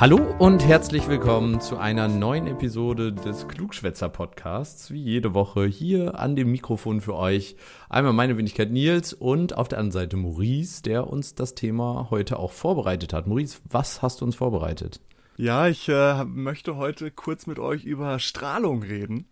Hallo und herzlich willkommen zu einer neuen Episode des Klugschwätzer Podcasts. Wie jede Woche hier an dem Mikrofon für euch. Einmal meine Wenigkeit Nils und auf der anderen Seite Maurice, der uns das Thema heute auch vorbereitet hat. Maurice, was hast du uns vorbereitet? Ja, ich äh, möchte heute kurz mit euch über Strahlung reden.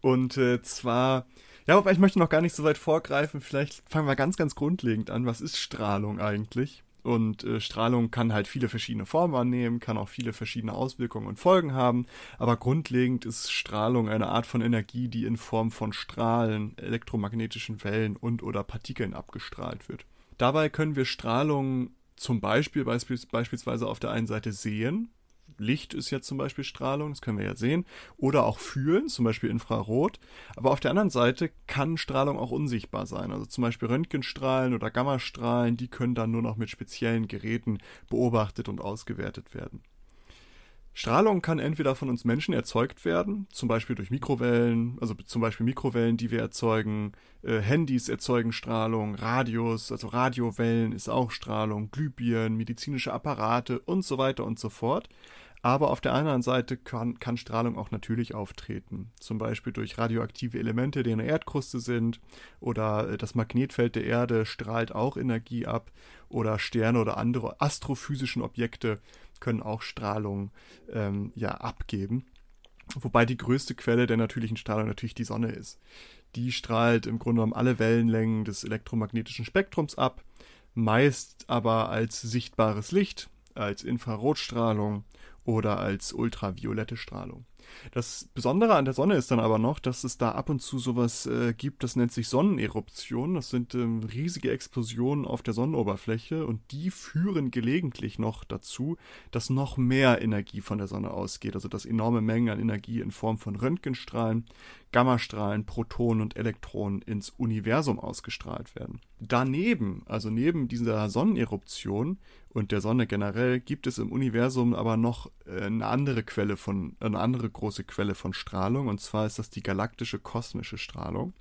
Und äh, zwar, ja, aber ich möchte noch gar nicht so weit vorgreifen. Vielleicht fangen wir ganz, ganz grundlegend an. Was ist Strahlung eigentlich? Und äh, Strahlung kann halt viele verschiedene Formen annehmen, kann auch viele verschiedene Auswirkungen und Folgen haben. Aber grundlegend ist Strahlung eine Art von Energie, die in Form von Strahlen, elektromagnetischen Wellen und oder Partikeln abgestrahlt wird. Dabei können wir Strahlung zum Beispiel beispielsweise auf der einen Seite sehen, Licht ist jetzt zum Beispiel Strahlung, das können wir ja sehen, oder auch fühlen, zum Beispiel Infrarot. Aber auf der anderen Seite kann Strahlung auch unsichtbar sein. Also zum Beispiel Röntgenstrahlen oder Gammastrahlen, die können dann nur noch mit speziellen Geräten beobachtet und ausgewertet werden. Strahlung kann entweder von uns Menschen erzeugt werden, zum Beispiel durch Mikrowellen, also zum Beispiel Mikrowellen, die wir erzeugen, äh, Handys erzeugen Strahlung, Radios, also Radiowellen ist auch Strahlung, Glühbirnen, medizinische Apparate und so weiter und so fort. Aber auf der anderen Seite kann, kann Strahlung auch natürlich auftreten. Zum Beispiel durch radioaktive Elemente, die in der Erdkruste sind. Oder äh, das Magnetfeld der Erde strahlt auch Energie ab. Oder Sterne oder andere astrophysischen Objekte können auch Strahlung ähm, ja, abgeben. Wobei die größte Quelle der natürlichen Strahlung natürlich die Sonne ist. Die strahlt im Grunde genommen alle Wellenlängen des elektromagnetischen Spektrums ab, meist aber als sichtbares Licht, als Infrarotstrahlung oder als ultraviolette Strahlung. Das Besondere an der Sonne ist dann aber noch, dass es da ab und zu sowas äh, gibt, das nennt sich Sonneneruption. Das sind ähm, riesige Explosionen auf der Sonnenoberfläche und die führen gelegentlich noch dazu, dass noch mehr Energie von der Sonne ausgeht. Also dass enorme Mengen an Energie in Form von Röntgenstrahlen, Gammastrahlen, Protonen und Elektronen ins Universum ausgestrahlt werden. Daneben, also neben dieser Sonneneruption und der Sonne generell, gibt es im Universum aber noch äh, eine andere Quelle von, eine andere große Quelle von Strahlung, und zwar ist das die galaktische kosmische Strahlung.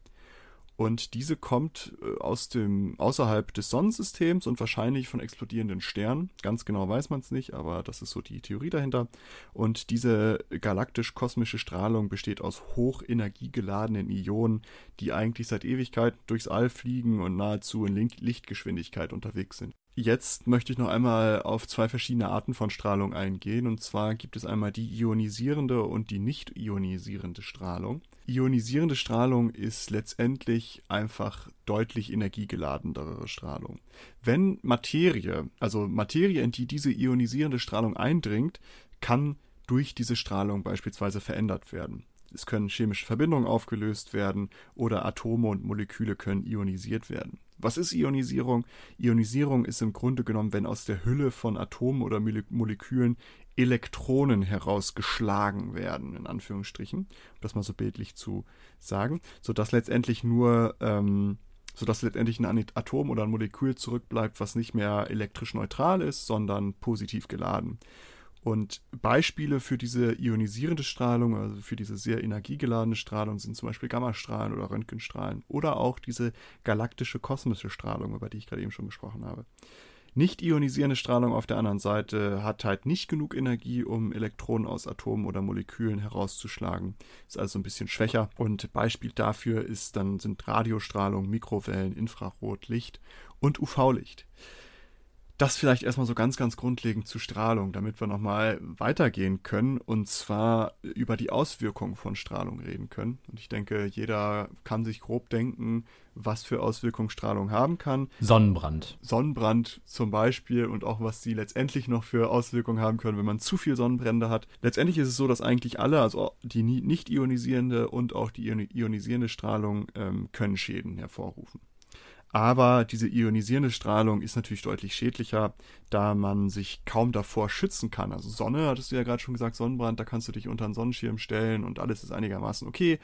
Und diese kommt äh, aus dem außerhalb des Sonnensystems und wahrscheinlich von explodierenden Sternen. Ganz genau weiß man es nicht, aber das ist so die Theorie dahinter. Und diese galaktisch-kosmische Strahlung besteht aus hochenergiegeladenen Ionen, die eigentlich seit Ewigkeit durchs All fliegen und nahezu in Lichtgeschwindigkeit unterwegs sind. Jetzt möchte ich noch einmal auf zwei verschiedene Arten von Strahlung eingehen. Und zwar gibt es einmal die ionisierende und die nicht ionisierende Strahlung. Ionisierende Strahlung ist letztendlich einfach deutlich energiegeladenere Strahlung. Wenn Materie, also Materie, in die diese ionisierende Strahlung eindringt, kann durch diese Strahlung beispielsweise verändert werden. Es können chemische Verbindungen aufgelöst werden oder Atome und Moleküle können ionisiert werden. Was ist Ionisierung? Ionisierung ist im Grunde genommen, wenn aus der Hülle von Atomen oder Molekülen Elektronen herausgeschlagen werden, in Anführungsstrichen, um das mal so bildlich zu sagen, sodass letztendlich nur, ähm, sodass letztendlich ein Atom oder ein Molekül zurückbleibt, was nicht mehr elektrisch neutral ist, sondern positiv geladen. Und Beispiele für diese ionisierende Strahlung, also für diese sehr energiegeladene Strahlung, sind zum Beispiel Gammastrahlen oder Röntgenstrahlen oder auch diese galaktische kosmische Strahlung, über die ich gerade eben schon gesprochen habe. Nicht ionisierende Strahlung auf der anderen Seite hat halt nicht genug Energie, um Elektronen aus Atomen oder Molekülen herauszuschlagen. Ist also ein bisschen schwächer. Und Beispiel dafür ist dann sind Radiostrahlung, Mikrowellen, Infrarot, Licht und UV-Licht. Das vielleicht erstmal so ganz, ganz grundlegend zu Strahlung, damit wir nochmal weitergehen können und zwar über die Auswirkungen von Strahlung reden können. Und ich denke, jeder kann sich grob denken, was für Auswirkungen Strahlung haben kann. Sonnenbrand. Sonnenbrand zum Beispiel und auch was sie letztendlich noch für Auswirkungen haben können, wenn man zu viel Sonnenbrände hat. Letztendlich ist es so, dass eigentlich alle, also die nicht ionisierende und auch die ionisierende Strahlung, ähm, können Schäden hervorrufen. Aber diese ionisierende Strahlung ist natürlich deutlich schädlicher, da man sich kaum davor schützen kann. Also Sonne, hattest du ja gerade schon gesagt, Sonnenbrand, da kannst du dich unter einen Sonnenschirm stellen und alles ist einigermaßen okay.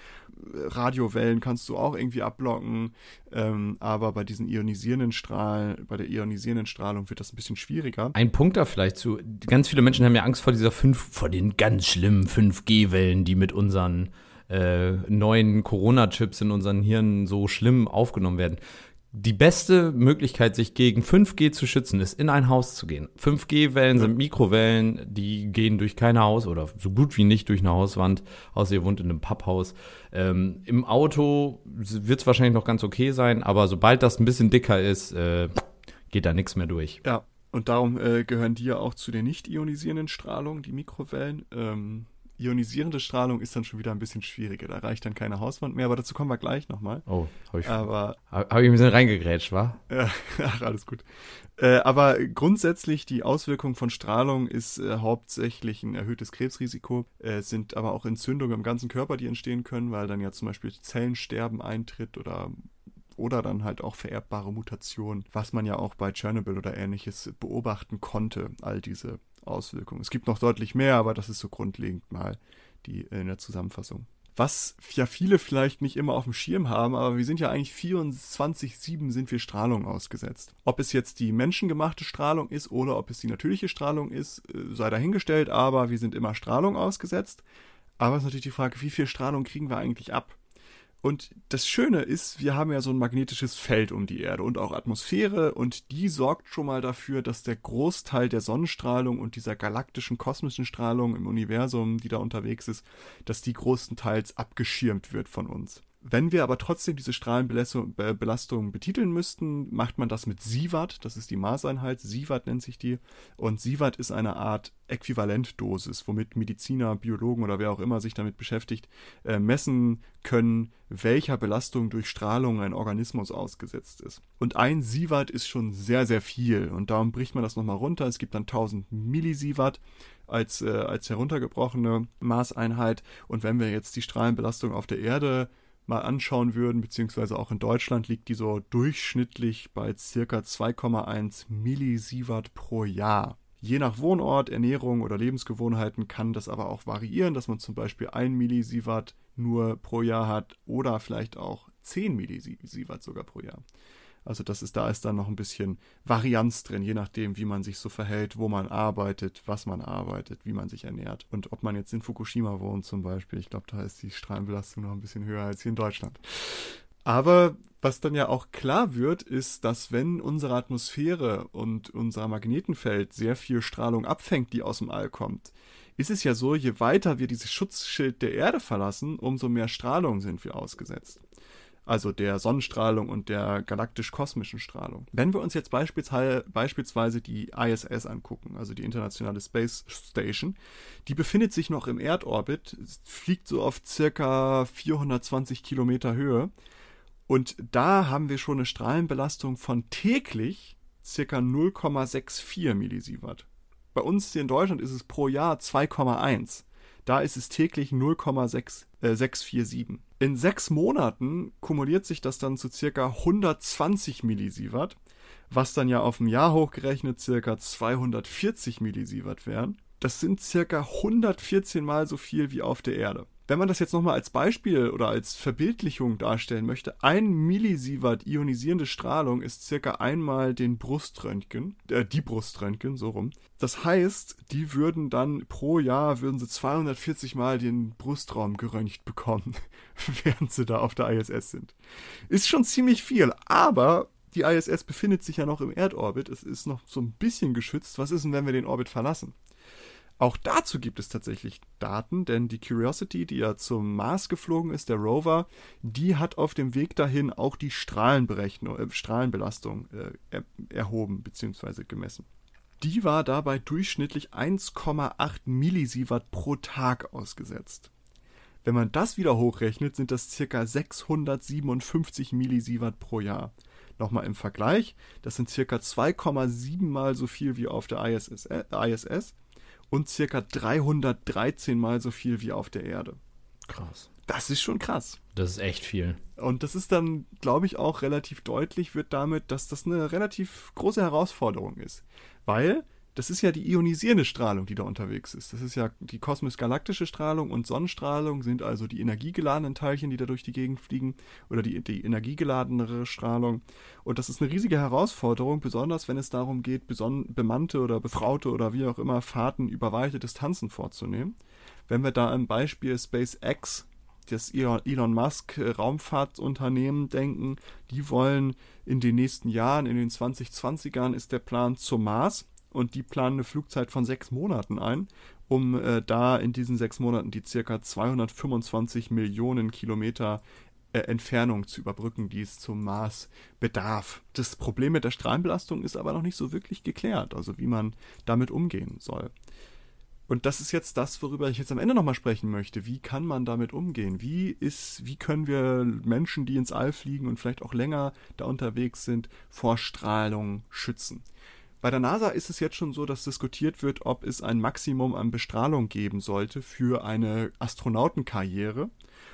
Radiowellen kannst du auch irgendwie abblocken, ähm, aber bei diesen ionisierenden Strahlen, bei der ionisierenden Strahlung wird das ein bisschen schwieriger. Ein Punkt da vielleicht zu, ganz viele Menschen haben ja Angst vor dieser 5, vor den ganz schlimmen 5G-Wellen, die mit unseren äh, neuen Corona-Chips in unseren Hirnen so schlimm aufgenommen werden die beste Möglichkeit, sich gegen 5G zu schützen, ist in ein Haus zu gehen. 5G-Wellen sind Mikrowellen, die gehen durch kein Haus oder so gut wie nicht durch eine Hauswand, außer ihr wohnt in einem Papphaus. Ähm, Im Auto wird es wahrscheinlich noch ganz okay sein, aber sobald das ein bisschen dicker ist, äh, geht da nichts mehr durch. Ja, und darum äh, gehören die ja auch zu den nicht ionisierenden Strahlungen, die Mikrowellen. Ähm, ionisierende Strahlung ist dann schon wieder ein bisschen schwieriger. Da reicht dann keine Hauswand mehr, aber dazu kommen wir gleich nochmal. Oh, habe ich, aber, hab ich ein bisschen reingegrätscht, wa? Ja, ach, alles gut. Äh, aber grundsätzlich die Auswirkung von Strahlung ist äh, hauptsächlich ein erhöhtes Krebsrisiko. Es äh, sind aber auch Entzündungen im ganzen Körper, die entstehen können, weil dann ja zum Beispiel Zellensterben eintritt oder oder dann halt auch vererbbare Mutationen, was man ja auch bei Tschernobyl oder ähnliches beobachten konnte, all diese Auswirkungen. Es gibt noch deutlich mehr, aber das ist so grundlegend mal die in der Zusammenfassung. Was ja viele vielleicht nicht immer auf dem Schirm haben, aber wir sind ja eigentlich 24-7 sind wir Strahlung ausgesetzt. Ob es jetzt die menschengemachte Strahlung ist oder ob es die natürliche Strahlung ist, äh, sei dahingestellt, aber wir sind immer Strahlung ausgesetzt. Aber es ist natürlich die Frage, wie viel Strahlung kriegen wir eigentlich ab? Und das Schöne ist, wir haben ja so ein magnetisches Feld um die Erde und auch Atmosphäre und die sorgt schon mal dafür, dass der Großteil der Sonnenstrahlung und dieser galaktischen kosmischen Strahlung im Universum, die da unterwegs ist, dass die größtenteils abgeschirmt wird von uns. Wenn wir aber trotzdem diese Strahlenbelastung betiteln müssten, macht man das mit Sievert, das ist die Maßeinheit, Sievert nennt sich die. Und Sievert ist eine Art Äquivalentdosis, womit Mediziner, Biologen oder wer auch immer sich damit beschäftigt, äh, messen können, welcher Belastung durch Strahlung ein Organismus ausgesetzt ist. Und ein Sievert ist schon sehr, sehr viel und darum bricht man das nochmal runter. Es gibt dann 1000 Millisievert als, äh, als heruntergebrochene Maßeinheit. Und wenn wir jetzt die Strahlenbelastung auf der Erde mal anschauen würden, beziehungsweise auch in Deutschland liegt die so durchschnittlich bei circa 2,1 Millisievert pro Jahr. Je nach Wohnort, Ernährung oder Lebensgewohnheiten kann das aber auch variieren, dass man zum Beispiel 1 Millisievert nur pro Jahr hat oder vielleicht auch 10 Millisievert sogar pro Jahr. Also das ist, da ist dann noch ein bisschen Varianz drin, je nachdem, wie man sich so verhält, wo man arbeitet, was man arbeitet, wie man sich ernährt. Und ob man jetzt in Fukushima wohnt zum Beispiel, ich glaube, da ist die Strahlenbelastung noch ein bisschen höher als hier in Deutschland. Aber was dann ja auch klar wird, ist, dass wenn unsere Atmosphäre und unser Magnetenfeld sehr viel Strahlung abfängt, die aus dem All kommt, ist es ja so, je weiter wir dieses Schutzschild der Erde verlassen, umso mehr Strahlung sind wir ausgesetzt also der Sonnenstrahlung und der galaktisch-kosmischen Strahlung. Wenn wir uns jetzt beispielsweise die ISS angucken, also die Internationale Space Station, die befindet sich noch im Erdorbit, fliegt so auf circa 420 Kilometer Höhe und da haben wir schon eine Strahlenbelastung von täglich circa 0,64 Millisievert. Bei uns hier in Deutschland ist es pro Jahr 2,1. Da ist es täglich 0,647. Äh, in sechs Monaten kumuliert sich das dann zu circa 120 Millisievert, was dann ja auf dem Jahr hochgerechnet circa 240 Millisievert wären. Das sind circa 114 mal so viel wie auf der Erde. Wenn man das jetzt nochmal als Beispiel oder als Verbildlichung darstellen möchte, ein Millisievert ionisierende Strahlung ist circa einmal den Bruströntgen, äh, die Bruströntgen, so rum. Das heißt, die würden dann pro Jahr, würden sie 240 Mal den Brustraum geröntgt bekommen, während sie da auf der ISS sind. Ist schon ziemlich viel, aber die ISS befindet sich ja noch im Erdorbit, es ist noch so ein bisschen geschützt. Was ist denn, wenn wir den Orbit verlassen? Auch dazu gibt es tatsächlich Daten, denn die Curiosity, die ja zum Mars geflogen ist, der Rover, die hat auf dem Weg dahin auch die äh, Strahlenbelastung äh, er, erhoben bzw. gemessen. Die war dabei durchschnittlich 1,8 Millisievert pro Tag ausgesetzt. Wenn man das wieder hochrechnet, sind das ca. 657 Millisievert pro Jahr. Nochmal im Vergleich, das sind ca. 2,7 mal so viel wie auf der ISS, äh, ISS und ca. 313 mal so viel wie auf der Erde. Krass. Das ist schon krass. Das ist echt viel. Und das ist dann, glaube ich, auch relativ deutlich, wird damit, dass das eine relativ große Herausforderung ist. Weil das ist ja die ionisierende Strahlung, die da unterwegs ist. Das ist ja die kosmisch-galaktische Strahlung und Sonnenstrahlung sind also die energiegeladenen Teilchen, die da durch die Gegend fliegen oder die, die energiegeladenere Strahlung. Und das ist eine riesige Herausforderung, besonders wenn es darum geht, bemannte oder befraute oder wie auch immer Fahrten über weite Distanzen vorzunehmen. Wenn wir da am Beispiel SpaceX das Elon Musk Raumfahrtunternehmen denken, die wollen in den nächsten Jahren, in den 2020ern ist der Plan zum Mars und die planen eine Flugzeit von sechs Monaten ein, um äh, da in diesen sechs Monaten die circa 225 Millionen Kilometer äh, Entfernung zu überbrücken, die es zum Mars bedarf. Das Problem mit der Strahlenbelastung ist aber noch nicht so wirklich geklärt, also wie man damit umgehen soll. Und das ist jetzt das, worüber ich jetzt am Ende nochmal sprechen möchte. Wie kann man damit umgehen? Wie ist, wie können wir Menschen, die ins All fliegen und vielleicht auch länger da unterwegs sind, vor Strahlung schützen? Bei der NASA ist es jetzt schon so, dass diskutiert wird, ob es ein Maximum an Bestrahlung geben sollte für eine Astronautenkarriere.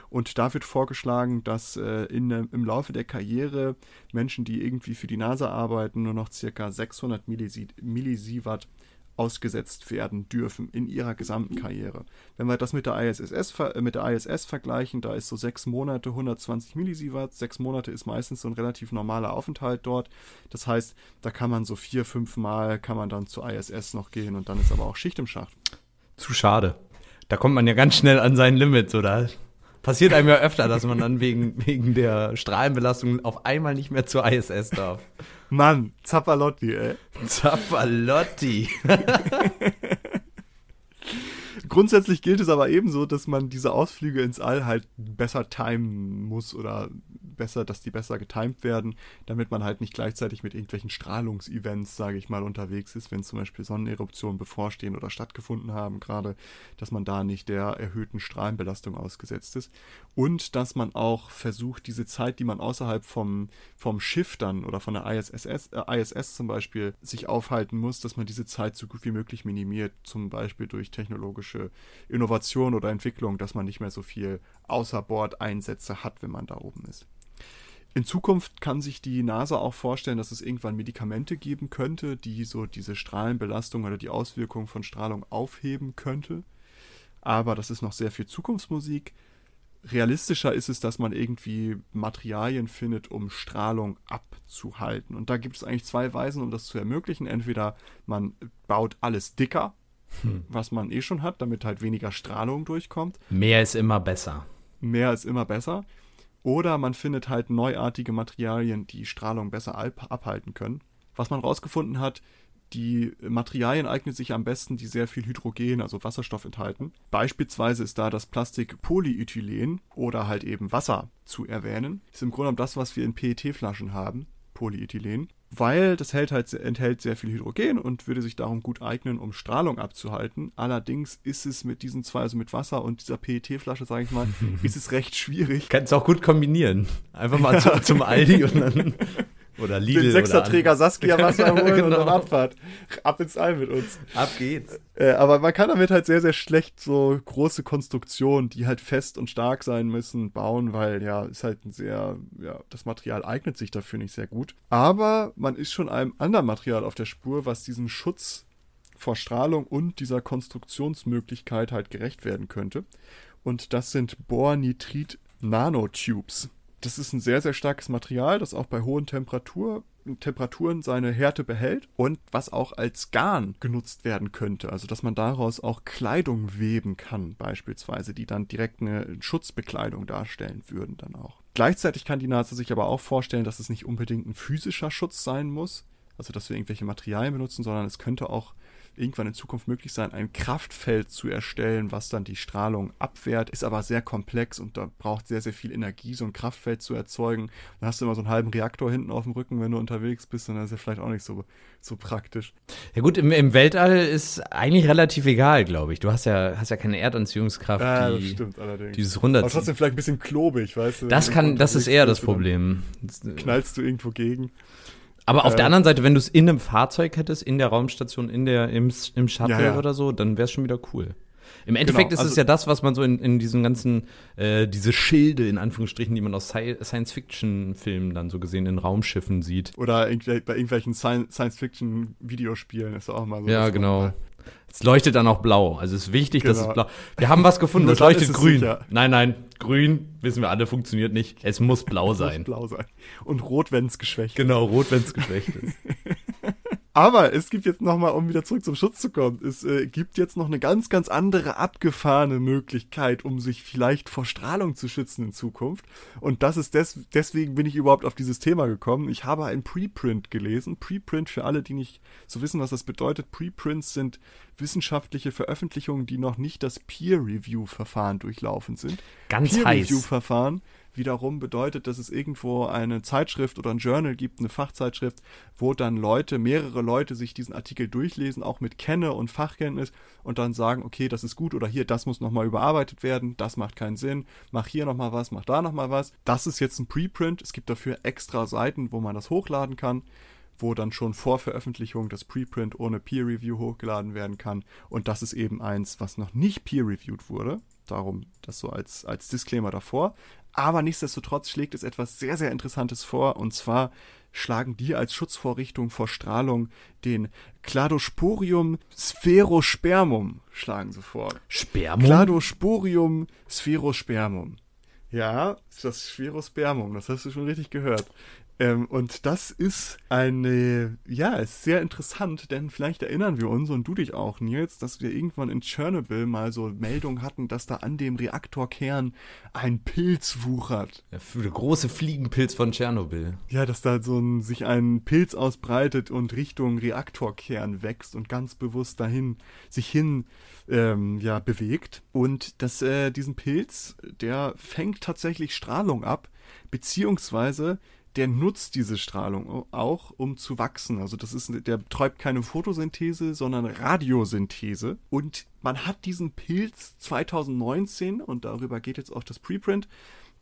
Und da wird vorgeschlagen, dass äh, in, im Laufe der Karriere Menschen, die irgendwie für die NASA arbeiten, nur noch circa 600 Millisievert ausgesetzt werden dürfen in ihrer gesamten Karriere. Wenn wir das mit der ISS, äh, mit der ISS vergleichen, da ist so sechs Monate 120 Millisievert. Sechs Monate ist meistens so ein relativ normaler Aufenthalt dort. Das heißt, da kann man so vier, fünf Mal kann man dann zur ISS noch gehen und dann ist aber auch Schicht im Schacht. Zu schade. Da kommt man ja ganz schnell an sein Limit, oder? Passiert einem ja öfter, dass man dann wegen, wegen der Strahlenbelastung auf einmal nicht mehr zur ISS darf. Mann, Zappalotti, ey. Zappalotti. Grundsätzlich gilt es aber ebenso, dass man diese Ausflüge ins All halt besser timen muss oder besser, dass die besser getimt werden, damit man halt nicht gleichzeitig mit irgendwelchen Strahlungsevents, sage ich mal, unterwegs ist, wenn zum Beispiel Sonneneruptionen bevorstehen oder stattgefunden haben, gerade, dass man da nicht der erhöhten Strahlenbelastung ausgesetzt ist. Und dass man auch versucht, diese Zeit, die man außerhalb vom, vom Schiff dann oder von der ISS, äh, ISS zum Beispiel sich aufhalten muss, dass man diese Zeit so gut wie möglich minimiert, zum Beispiel durch technologische Innovation oder Entwicklung, dass man nicht mehr so viel Außerbordeinsätze hat, wenn man da oben ist. In Zukunft kann sich die NASA auch vorstellen, dass es irgendwann Medikamente geben könnte, die so diese Strahlenbelastung oder die Auswirkungen von Strahlung aufheben könnte. Aber das ist noch sehr viel Zukunftsmusik. Realistischer ist es, dass man irgendwie Materialien findet, um Strahlung abzuhalten. Und da gibt es eigentlich zwei Weisen, um das zu ermöglichen. Entweder man baut alles dicker, hm. was man eh schon hat, damit halt weniger Strahlung durchkommt. Mehr ist immer besser. Mehr ist immer besser. Oder man findet halt neuartige Materialien, die Strahlung besser abhalten können. Was man herausgefunden hat, die Materialien eignen sich am besten, die sehr viel Hydrogen, also Wasserstoff enthalten. Beispielsweise ist da das Plastik Polyethylen oder halt eben Wasser zu erwähnen. Ist im Grunde genommen das, was wir in PET-Flaschen haben, Polyethylen weil das hält halt, enthält sehr viel Hydrogen und würde sich darum gut eignen, um Strahlung abzuhalten. Allerdings ist es mit diesen zwei, also mit Wasser und dieser PET-Flasche, sage ich mal, ist es recht schwierig. Kannst du auch gut kombinieren. Einfach mal zu, zum Aldi und dann oder Lidl Den Sechserträger Saskia Wasser holen genau. und dann Abfahrt. Ab ins All mit uns. Ab geht's. Äh, aber man kann damit halt sehr, sehr schlecht so große Konstruktionen, die halt fest und stark sein müssen, bauen, weil ja, ist halt ein sehr, ja, das Material eignet sich dafür nicht sehr gut. Aber man ist schon einem anderen Material auf der Spur, was diesen Schutz vor Strahlung und dieser Konstruktionsmöglichkeit halt gerecht werden könnte. Und das sind Bornitrit Nanotubes. Das ist ein sehr, sehr starkes Material, das auch bei hohen Temperatur, Temperaturen seine Härte behält und was auch als Garn genutzt werden könnte. Also, dass man daraus auch Kleidung weben kann, beispielsweise, die dann direkt eine Schutzbekleidung darstellen würden, dann auch. Gleichzeitig kann die NASA sich aber auch vorstellen, dass es nicht unbedingt ein physischer Schutz sein muss, also dass wir irgendwelche Materialien benutzen, sondern es könnte auch irgendwann in Zukunft möglich sein, ein Kraftfeld zu erstellen, was dann die Strahlung abwehrt, ist aber sehr komplex und da braucht sehr, sehr viel Energie, so ein Kraftfeld zu erzeugen. Dann hast du immer so einen halben Reaktor hinten auf dem Rücken, wenn du unterwegs bist und das ist ja vielleicht auch nicht so, so praktisch. Ja gut, im, im Weltall ist eigentlich relativ egal, glaube ich. Du hast ja, hast ja keine Erdanziehungskraft, Ja, das die stimmt allerdings. dieses aber runterzieht. trotzdem vielleicht ein bisschen klobig, weißt du? Das kann, das ist eher das Problem. Knallst du irgendwo gegen. Aber auf Äh, der anderen Seite, wenn du es in einem Fahrzeug hättest, in der Raumstation, in der, im, im Shuttle Ja, ja. oder so, dann wäre es schon wieder cool. Im Endeffekt ist es also- ja das, was man so in, in diesen ganzen, äh, diese Schilde in Anführungsstrichen, die man aus Sci- Science-Fiction-Filmen dann so gesehen in Raumschiffen sieht. Oder bei irgendwelchen Sci- Science-Fiction-Videospielen ist auch mal so. Ja, genau. Es leuchtet dann auch blau. Also es ist wichtig, dass es Genau. blau. Wir haben was gefunden, das leuchtet grün. sicher. Nein, nein, grün, wissen wir alle, funktioniert nicht. Es muss blau Muss sein. blau sein. Und rot, wenn es geschwächt ist. Genau, rot, wenn es geschwächt ist. Aber es gibt jetzt nochmal, um wieder zurück zum Schutz zu kommen, es äh, gibt jetzt noch eine ganz, ganz andere abgefahrene Möglichkeit, um sich vielleicht vor Strahlung zu schützen in Zukunft. Und das ist des, deswegen bin ich überhaupt auf dieses Thema gekommen. Ich habe ein Preprint gelesen. Preprint für alle, die nicht so wissen, was das bedeutet. Preprints sind wissenschaftliche Veröffentlichungen, die noch nicht das Peer-Review-Verfahren durchlaufen sind. Ganz heiß. Peer-Review-Verfahren wiederum bedeutet, dass es irgendwo eine Zeitschrift oder ein Journal gibt, eine Fachzeitschrift, wo dann Leute, mehrere Leute sich diesen Artikel durchlesen, auch mit Kenne und Fachkenntnis und dann sagen, okay, das ist gut oder hier, das muss nochmal überarbeitet werden, das macht keinen Sinn, mach hier nochmal was, mach da nochmal was. Das ist jetzt ein Preprint. Es gibt dafür extra Seiten, wo man das hochladen kann wo dann schon vor Veröffentlichung das Preprint ohne Peer Review hochgeladen werden kann. Und das ist eben eins, was noch nicht peer reviewed wurde. Darum das so als, als Disclaimer davor. Aber nichtsdestotrotz schlägt es etwas sehr, sehr Interessantes vor. Und zwar schlagen die als Schutzvorrichtung vor Strahlung den Cladosporium spherospermum schlagen sie vor. Spermum? Cladosporium spherospermum. Ja, ist das Spherospermum, das hast du schon richtig gehört. Ähm, und das ist eine, ja, ist sehr interessant, denn vielleicht erinnern wir uns und du dich auch, Nils, dass wir irgendwann in Tschernobyl mal so Meldungen hatten, dass da an dem Reaktorkern ein Pilz wuchert. Ja, der große Fliegenpilz von Tschernobyl. Ja, dass da so ein, sich ein Pilz ausbreitet und Richtung Reaktorkern wächst und ganz bewusst dahin, sich hin, ähm, ja, bewegt. Und dass äh, diesen Pilz, der fängt tatsächlich Strahlung ab, beziehungsweise der nutzt diese Strahlung auch, um zu wachsen. Also das ist, der betreibt keine Photosynthese, sondern Radiosynthese. Und man hat diesen Pilz 2019, und darüber geht jetzt auch das Preprint,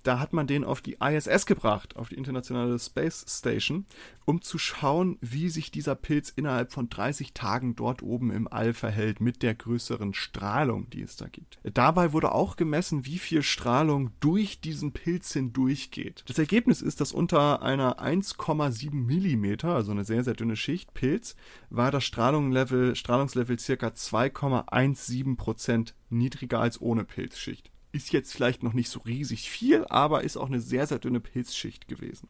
da hat man den auf die ISS gebracht, auf die Internationale Space Station, um zu schauen, wie sich dieser Pilz innerhalb von 30 Tagen dort oben im All verhält mit der größeren Strahlung, die es da gibt. Dabei wurde auch gemessen, wie viel Strahlung durch diesen Pilz hindurchgeht. Das Ergebnis ist, dass unter einer 1,7 Millimeter, also eine sehr, sehr dünne Schicht Pilz, war das Strahlungslevel, Strahlungslevel circa 2,17 Prozent niedriger als ohne Pilzschicht ist jetzt vielleicht noch nicht so riesig viel, aber ist auch eine sehr, sehr dünne Pilzschicht gewesen.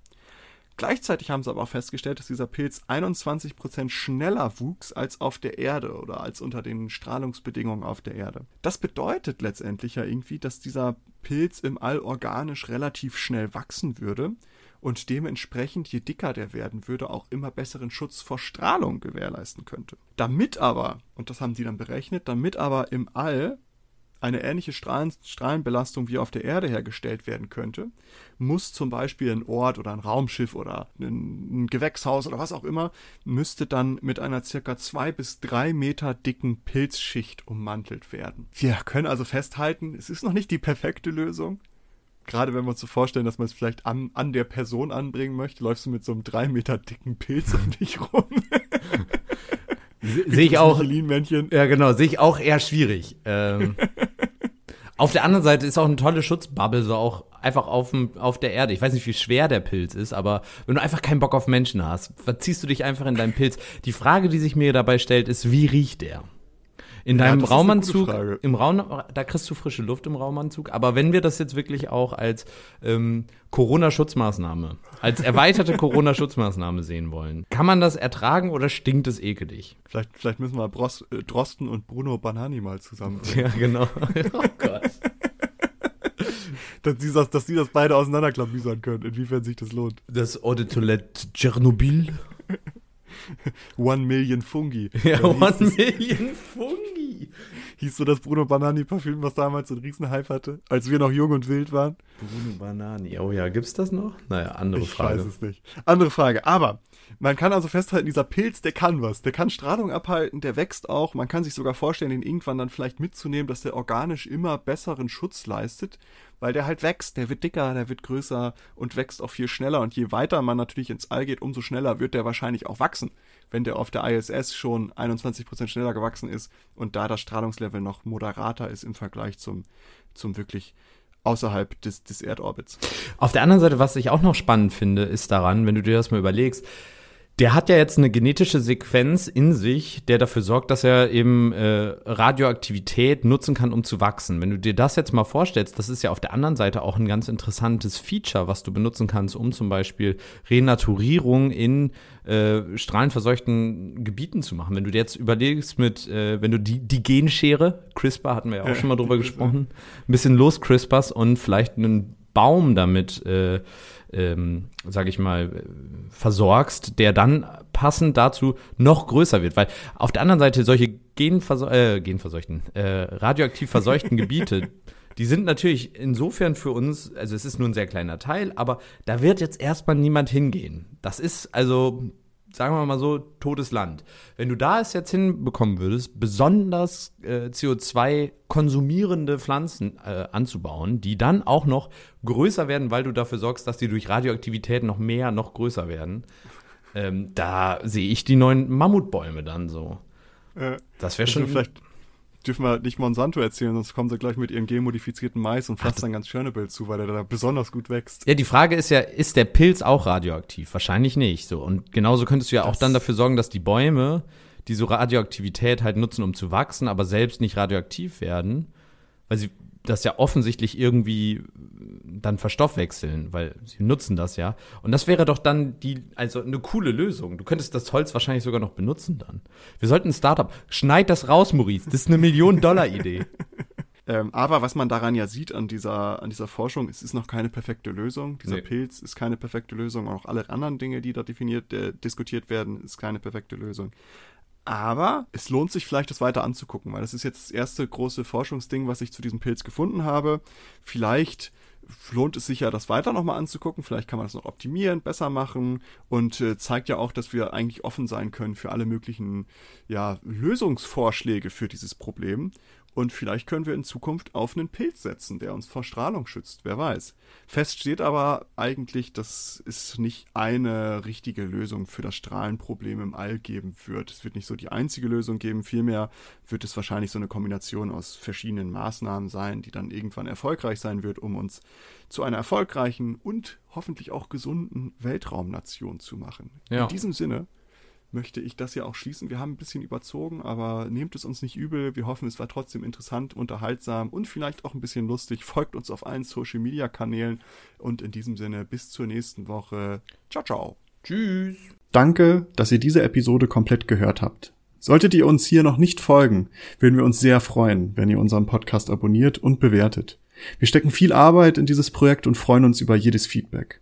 Gleichzeitig haben sie aber auch festgestellt, dass dieser Pilz 21% schneller wuchs als auf der Erde oder als unter den Strahlungsbedingungen auf der Erde. Das bedeutet letztendlich ja irgendwie, dass dieser Pilz im All organisch relativ schnell wachsen würde und dementsprechend, je dicker der werden würde, auch immer besseren Schutz vor Strahlung gewährleisten könnte. Damit aber, und das haben die dann berechnet, damit aber im All eine ähnliche Strahlen, Strahlenbelastung wie auf der Erde hergestellt werden könnte, muss zum Beispiel ein Ort oder ein Raumschiff oder ein, ein Gewächshaus oder was auch immer, müsste dann mit einer circa zwei bis drei Meter dicken Pilzschicht ummantelt werden. Wir können also festhalten, es ist noch nicht die perfekte Lösung. Gerade wenn wir uns so vorstellen, dass man es vielleicht an, an der Person anbringen möchte, läufst du mit so einem drei Meter dicken Pilz um dich rum. Sehe ich auch. Michelin-Männchen. Ja, genau, sehe ich auch eher schwierig. Ähm, auf der anderen Seite ist auch eine tolle Schutzbubble, so auch einfach auf, dem, auf der Erde. Ich weiß nicht, wie schwer der Pilz ist, aber wenn du einfach keinen Bock auf Menschen hast, verziehst du dich einfach in deinen Pilz. Die Frage, die sich mir dabei stellt, ist, wie riecht der? In Ja, deinem eine Raumanzug, im Raum, da kriegst du frische Luft im Raumanzug. Aber wenn wir das jetzt wirklich auch als ähm, Corona-Schutzmaßnahme, als erweiterte Corona-Schutzmaßnahme sehen wollen, kann man das ertragen oder stinkt es ekelig? Vielleicht, vielleicht müssen wir Bros, äh, Drosten und Bruno Banani mal zusammen. Ja, genau. oh Gott. dass, die das, dass die das beide auseinanderklamüsern können, inwiefern sich das lohnt. Das Eau de Toilette Tschernobyl. One Million Fungi. Ja, One Million Fungi. Hieß so das Bruno Banani Parfüm, was damals so einen Riesenhype hatte, als wir noch jung und wild waren? Bruno Banani. Oh ja, gibt's das noch? Naja, andere Ich Frage. weiß es nicht. Andere Frage. Aber man kann also festhalten, dieser Pilz, der kann was. Der kann Strahlung abhalten, der wächst auch. Man kann sich sogar vorstellen, den irgendwann dann vielleicht mitzunehmen, dass der organisch immer besseren Schutz leistet, weil der halt wächst. Der wird dicker, der wird größer und wächst auch viel schneller. Und je weiter man natürlich ins All geht, umso schneller wird der wahrscheinlich auch wachsen. Wenn der auf der ISS schon 21% schneller gewachsen ist und da das Strahlungslevel noch moderater ist im Vergleich zum, zum wirklich außerhalb des, des Erdorbits. Auf der anderen Seite, was ich auch noch spannend finde, ist daran, wenn du dir das mal überlegst, der hat ja jetzt eine genetische Sequenz in sich, der dafür sorgt, dass er eben äh, Radioaktivität nutzen kann, um zu wachsen. Wenn du dir das jetzt mal vorstellst, das ist ja auf der anderen Seite auch ein ganz interessantes Feature, was du benutzen kannst, um zum Beispiel Renaturierung in äh, strahlenverseuchten Gebieten zu machen. Wenn du dir jetzt überlegst mit, äh, wenn du die, die Genschere, CRISPR hatten wir ja auch schon mal drüber gesprochen, ein bisschen los CRISPRs und vielleicht einen Baum damit äh, ähm, sage ich mal, versorgst, der dann passend dazu noch größer wird. Weil auf der anderen Seite solche genverso äh, genverseuchten, äh, radioaktiv verseuchten Gebiete, die sind natürlich insofern für uns, also es ist nur ein sehr kleiner Teil, aber da wird jetzt erstmal niemand hingehen. Das ist also, sagen wir mal so, totes Land. Wenn du da es jetzt hinbekommen würdest, besonders äh, CO2 konsumierende Pflanzen äh, anzubauen, die dann auch noch größer werden, weil du dafür sorgst, dass die durch Radioaktivität noch mehr, noch größer werden, ähm, da sehe ich die neuen Mammutbäume dann so. Äh, Das wäre wir schon vielleicht dürfen wir nicht Monsanto erzählen, sonst kommen sie gleich mit ihrem genmodifizierten Mais und pflastern ganz Tschernobyl zu, weil der da besonders gut wächst. Ja, die Frage ist ja, ist der Pilz auch radioaktiv? Wahrscheinlich nicht. So und genauso könntest du ja auch Das- dann dafür sorgen, dass die Bäume diese Radioaktivität halt nutzen, um zu wachsen, aber selbst nicht radioaktiv werden, weil sie das ja offensichtlich irgendwie dann verstoffwechseln, weil sie nutzen das ja. Und das wäre doch dann die, also eine coole Lösung. Du könntest das Holz wahrscheinlich sogar noch benutzen dann. Wir sollten ein Startup. Schneid das raus, Maurice. Das ist eine Million-Dollar-Idee. Ähm, aber was man daran ja sieht an dieser, an dieser Forschung, es ist noch keine perfekte Lösung. Dieser Nee. Pilz ist keine perfekte Lösung. Auch alle anderen Dinge, die da definiert, äh, diskutiert werden, ist keine perfekte Lösung. Aber es lohnt sich vielleicht, das weiter anzugucken, weil das ist jetzt das erste große Forschungsding, was ich zu diesem Pilz gefunden habe. Vielleicht lohnt es sich ja, das weiter nochmal anzugucken. Vielleicht kann man das noch optimieren, besser machen und äh, zeigt ja auch, dass wir eigentlich offen sein können für alle möglichen ja, Lösungsvorschläge für dieses Problem. Und vielleicht können wir in Zukunft auf einen Pilz setzen, der uns vor Strahlung schützt. Wer weiß. Fest steht aber eigentlich, dass es nicht eine richtige Lösung für das Strahlenproblem im All geben wird. Es wird nicht so die einzige Lösung geben. Vielmehr wird es wahrscheinlich so eine Kombination aus verschiedenen Maßnahmen sein, die dann irgendwann erfolgreich sein wird, um uns zu einer erfolgreichen und hoffentlich auch gesunden Weltraumnation zu machen. Ja. In diesem Sinne möchte ich das ja auch schließen. Wir haben ein bisschen überzogen, aber nehmt es uns nicht übel. Wir hoffen, es war trotzdem interessant, unterhaltsam und vielleicht auch ein bisschen lustig. Folgt uns auf allen Social Media Kanälen und in diesem Sinne bis zur nächsten Woche. Ciao, ciao. Tschüss. Danke, dass ihr diese Episode komplett gehört habt. Solltet ihr uns hier noch nicht folgen, würden wir uns sehr freuen, wenn ihr unseren Podcast abonniert und bewertet. Wir stecken viel Arbeit in dieses Projekt und freuen uns über jedes Feedback.